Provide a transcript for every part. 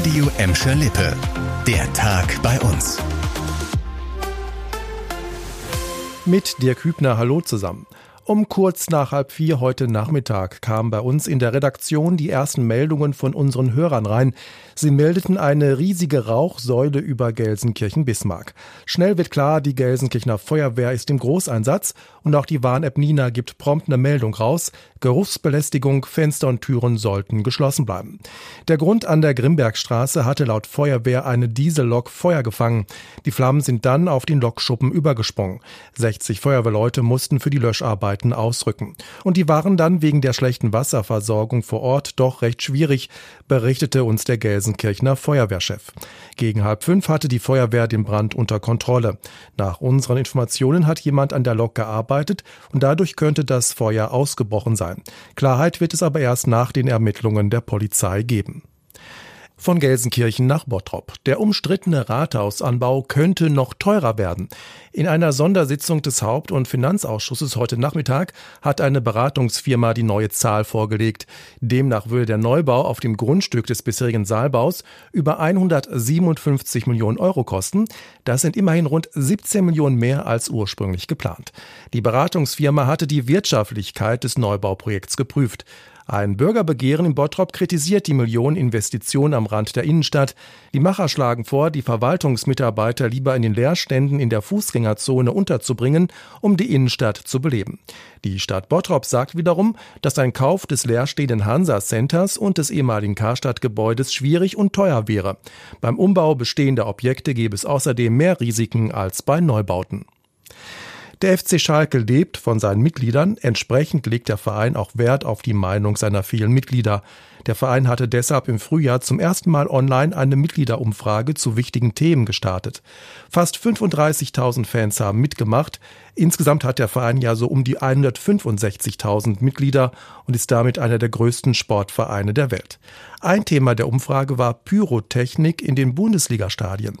Radio Emscher Lippe. Der Tag bei uns. Mit Dirk Hübner, hallo zusammen. Um kurz nach halb vier heute Nachmittag kamen bei uns in der Redaktion die ersten Meldungen von unseren Hörern rein. Sie meldeten eine riesige Rauchsäule über Gelsenkirchen-Bismarck. Schnell wird klar, die Gelsenkirchener Feuerwehr ist im Großeinsatz und auch die Warn-App Nina gibt prompt eine Meldung raus. Geruchsbelästigung, Fenster und Türen sollten geschlossen bleiben. Der Grund an der Grimbergstraße hatte laut Feuerwehr eine Diesellok Feuer gefangen. Die Flammen sind dann auf den Lokschuppen übergesprungen. 60 Feuerwehrleute mussten für die Löscharbeit Arbeiten ausrücken. Und die waren dann wegen der schlechten Wasserversorgung vor Ort doch recht schwierig, berichtete uns der Gelsenkirchener Feuerwehrchef. Gegen halb fünf hatte die Feuerwehr den Brand unter Kontrolle. Nach unseren Informationen hat jemand an der Lok gearbeitet und dadurch könnte das Feuer ausgebrochen sein. Klarheit wird es aber erst nach den Ermittlungen der Polizei geben von Gelsenkirchen nach Bottrop. Der umstrittene Rathausanbau könnte noch teurer werden. In einer Sondersitzung des Haupt- und Finanzausschusses heute Nachmittag hat eine Beratungsfirma die neue Zahl vorgelegt. Demnach würde der Neubau auf dem Grundstück des bisherigen Saalbaus über 157 Millionen Euro kosten. Das sind immerhin rund 17 Millionen mehr als ursprünglich geplant. Die Beratungsfirma hatte die Wirtschaftlichkeit des Neubauprojekts geprüft. Ein Bürgerbegehren in Bottrop kritisiert die Millioneninvestition am Rand der Innenstadt. Die Macher schlagen vor, die Verwaltungsmitarbeiter lieber in den Leerständen in der Fußgängerzone unterzubringen, um die Innenstadt zu beleben. Die Stadt Bottrop sagt wiederum, dass ein Kauf des leerstehenden Hansa Centers und des ehemaligen Karstadt-Gebäudes schwierig und teuer wäre. Beim Umbau bestehender Objekte gäbe es außerdem mehr Risiken als bei Neubauten. Der FC Schalke lebt von seinen Mitgliedern. Entsprechend legt der Verein auch Wert auf die Meinung seiner vielen Mitglieder. Der Verein hatte deshalb im Frühjahr zum ersten Mal online eine Mitgliederumfrage zu wichtigen Themen gestartet. Fast 35.000 Fans haben mitgemacht. Insgesamt hat der Verein ja so um die 165.000 Mitglieder und ist damit einer der größten Sportvereine der Welt. Ein Thema der Umfrage war Pyrotechnik in den Bundesligastadien.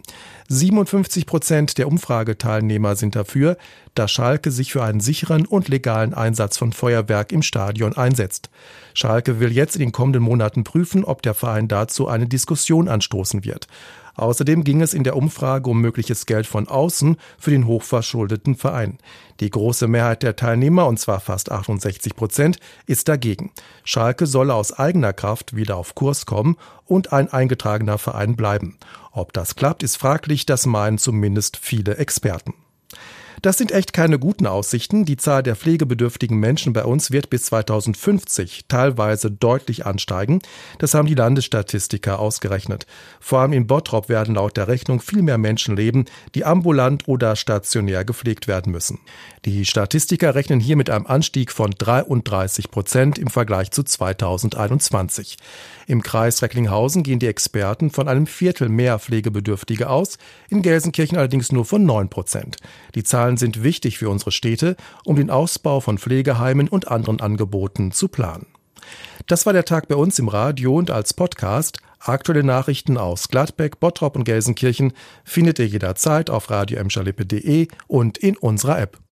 57 Prozent der Umfrageteilnehmer sind dafür, dass Schalke sich für einen sicheren und legalen Einsatz von Feuerwerk im Stadion einsetzt. Schalke will jetzt in den kommenden Monaten prüfen, ob der Verein dazu eine Diskussion anstoßen wird. Außerdem ging es in der Umfrage um mögliches Geld von außen für den hochverschuldeten Verein. Die große Mehrheit der Teilnehmer, und zwar fast 68 Prozent, ist dagegen. Schalke solle aus eigener Kraft wieder auf Kurs kommen und ein eingetragener Verein bleiben. Ob das klappt, ist fraglich, das meinen zumindest viele Experten. Das sind echt keine guten Aussichten. Die Zahl der pflegebedürftigen Menschen bei uns wird bis 2050 teilweise deutlich ansteigen. Das haben die Landesstatistiker ausgerechnet. Vor allem in Bottrop werden laut der Rechnung viel mehr Menschen leben, die ambulant oder stationär gepflegt werden müssen. Die Statistiker rechnen hier mit einem Anstieg von 33 Prozent im Vergleich zu 2021. Im Kreis Recklinghausen gehen die Experten von einem Viertel mehr Pflegebedürftige aus, in Gelsenkirchen allerdings nur von 9 Prozent. Die Zahlen sind wichtig für unsere Städte, um den Ausbau von Pflegeheimen und anderen Angeboten zu planen. Das war der Tag bei uns im Radio und als Podcast. Aktuelle Nachrichten aus Gladbeck, Bottrop und Gelsenkirchen findet ihr jederzeit auf radio und in unserer App.